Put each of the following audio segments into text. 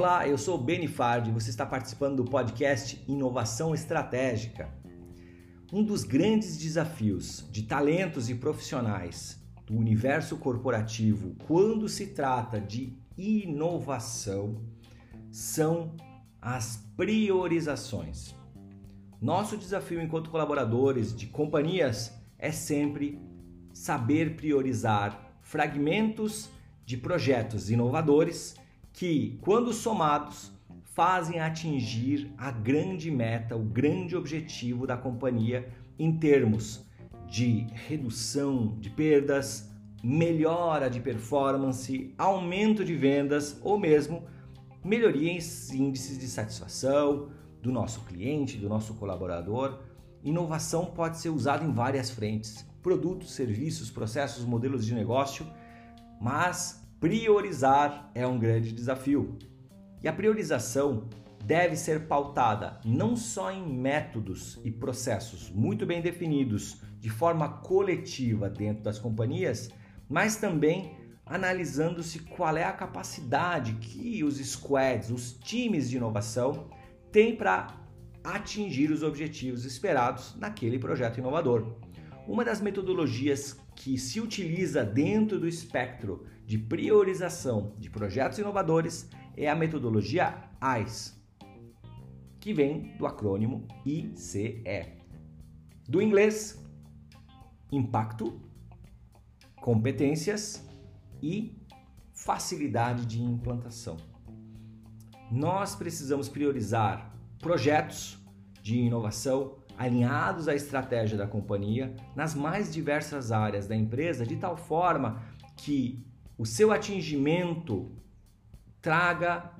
Olá, eu sou Beni Fard e você está participando do podcast Inovação Estratégica. Um dos grandes desafios de talentos e profissionais do universo corporativo quando se trata de inovação são as priorizações. Nosso desafio enquanto colaboradores de companhias é sempre saber priorizar fragmentos de projetos inovadores que, quando somados, fazem atingir a grande meta, o grande objetivo da companhia em termos de redução de perdas, melhora de performance, aumento de vendas ou mesmo melhoria em índices de satisfação do nosso cliente, do nosso colaborador. Inovação pode ser usada em várias frentes: produtos, serviços, processos, modelos de negócio, mas Priorizar é um grande desafio. E a priorização deve ser pautada não só em métodos e processos muito bem definidos de forma coletiva dentro das companhias, mas também analisando-se qual é a capacidade que os squads, os times de inovação, têm para atingir os objetivos esperados naquele projeto inovador. Uma das metodologias que se utiliza dentro do espectro de priorização de projetos inovadores é a metodologia ICE, que vem do acrônimo ICE. Do inglês, impacto, competências e facilidade de implantação. Nós precisamos priorizar projetos de inovação alinhados à estratégia da companhia nas mais diversas áreas da empresa, de tal forma que o seu atingimento traga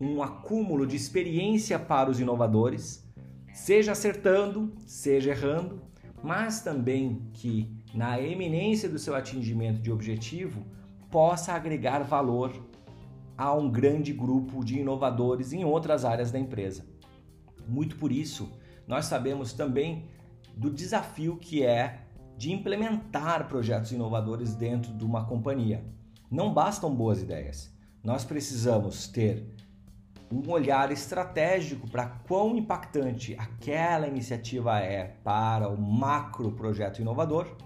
um acúmulo de experiência para os inovadores, seja acertando, seja errando, mas também que na eminência do seu atingimento de objetivo possa agregar valor a um grande grupo de inovadores em outras áreas da empresa. Muito por isso, nós sabemos também do desafio que é de implementar projetos inovadores dentro de uma companhia. Não bastam boas ideias. Nós precisamos ter um olhar estratégico para quão impactante aquela iniciativa é para o macro projeto inovador,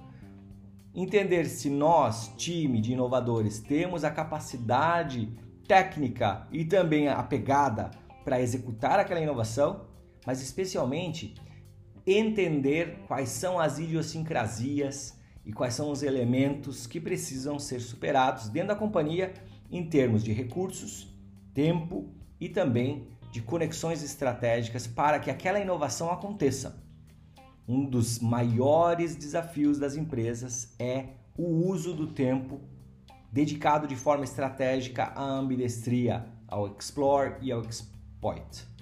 entender se nós, time de inovadores, temos a capacidade técnica e também a pegada para executar aquela inovação mas especialmente entender quais são as idiosincrasias e quais são os elementos que precisam ser superados dentro da companhia em termos de recursos, tempo e também de conexões estratégicas para que aquela inovação aconteça. Um dos maiores desafios das empresas é o uso do tempo dedicado de forma estratégica à ambidestria, ao explore e ao exploit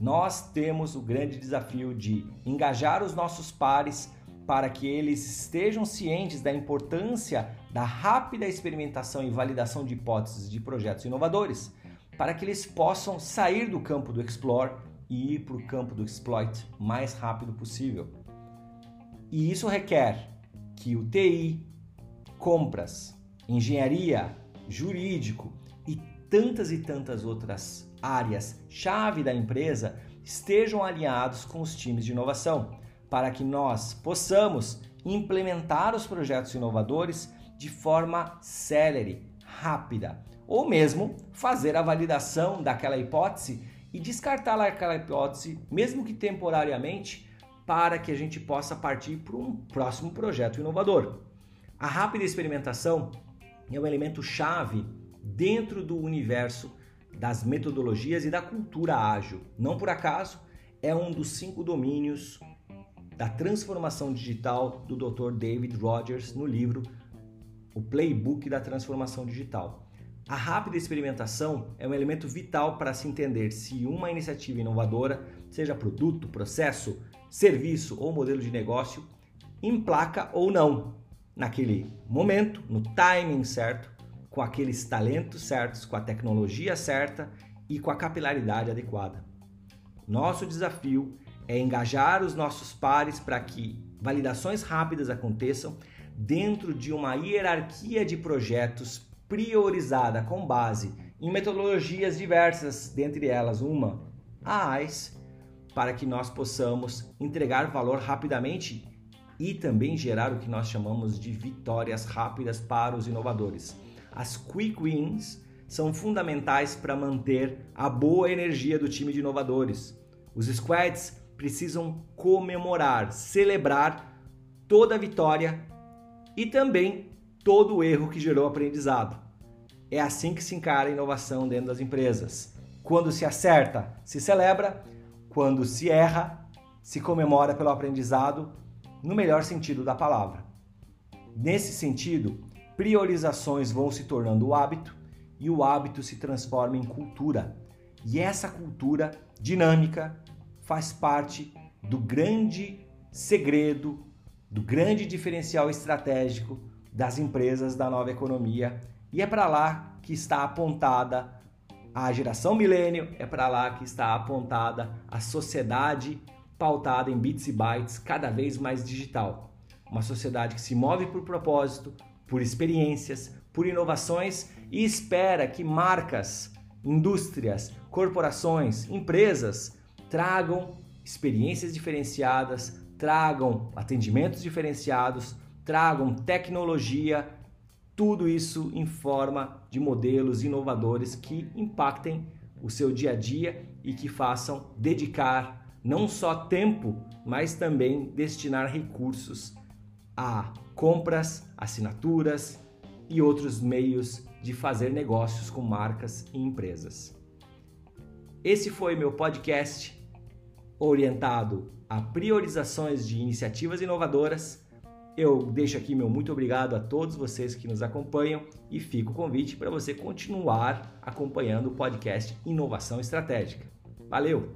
nós temos o grande desafio de engajar os nossos pares para que eles estejam cientes da importância da rápida experimentação e validação de hipóteses de projetos inovadores, para que eles possam sair do campo do explore e ir para o campo do exploit mais rápido possível. E isso requer que o TI, compras, engenharia, jurídico e tantas e tantas outras áreas chave da empresa estejam alinhados com os times de inovação, para que nós possamos implementar os projetos inovadores de forma célere, rápida, ou mesmo fazer a validação daquela hipótese e descartar aquela hipótese, mesmo que temporariamente, para que a gente possa partir para um próximo projeto inovador. A rápida experimentação é um elemento chave dentro do universo das metodologias e da cultura ágil. Não por acaso, é um dos cinco domínios da transformação digital do Dr. David Rogers no livro O Playbook da Transformação Digital. A rápida experimentação é um elemento vital para se entender se uma iniciativa inovadora, seja produto, processo, serviço ou modelo de negócio, emplaca ou não naquele momento, no timing certo, com aqueles talentos certos, com a tecnologia certa e com a capilaridade adequada. Nosso desafio é engajar os nossos pares para que validações rápidas aconteçam dentro de uma hierarquia de projetos priorizada com base em metodologias diversas, dentre elas uma, a AIS, para que nós possamos entregar valor rapidamente e também gerar o que nós chamamos de vitórias rápidas para os inovadores. As quick wins são fundamentais para manter a boa energia do time de inovadores. Os squads precisam comemorar, celebrar toda a vitória e também todo o erro que gerou aprendizado. É assim que se encara a inovação dentro das empresas. Quando se acerta, se celebra, quando se erra, se comemora pelo aprendizado, no melhor sentido da palavra. Nesse sentido, priorizações vão se tornando hábito e o hábito se transforma em cultura. E essa cultura dinâmica faz parte do grande segredo, do grande diferencial estratégico das empresas da nova economia. E é para lá que está apontada a geração milênio, é para lá que está apontada a sociedade pautada em bits e bytes, cada vez mais digital. Uma sociedade que se move por propósito, por experiências, por inovações e espera que marcas, indústrias, corporações, empresas tragam experiências diferenciadas, tragam atendimentos diferenciados, tragam tecnologia, tudo isso em forma de modelos inovadores que impactem o seu dia a dia e que façam dedicar não só tempo, mas também destinar recursos a compras, assinaturas e outros meios de fazer negócios com marcas e empresas. Esse foi meu podcast orientado a priorizações de iniciativas inovadoras. Eu deixo aqui meu muito obrigado a todos vocês que nos acompanham e fico o convite para você continuar acompanhando o podcast Inovação Estratégica. Valeu!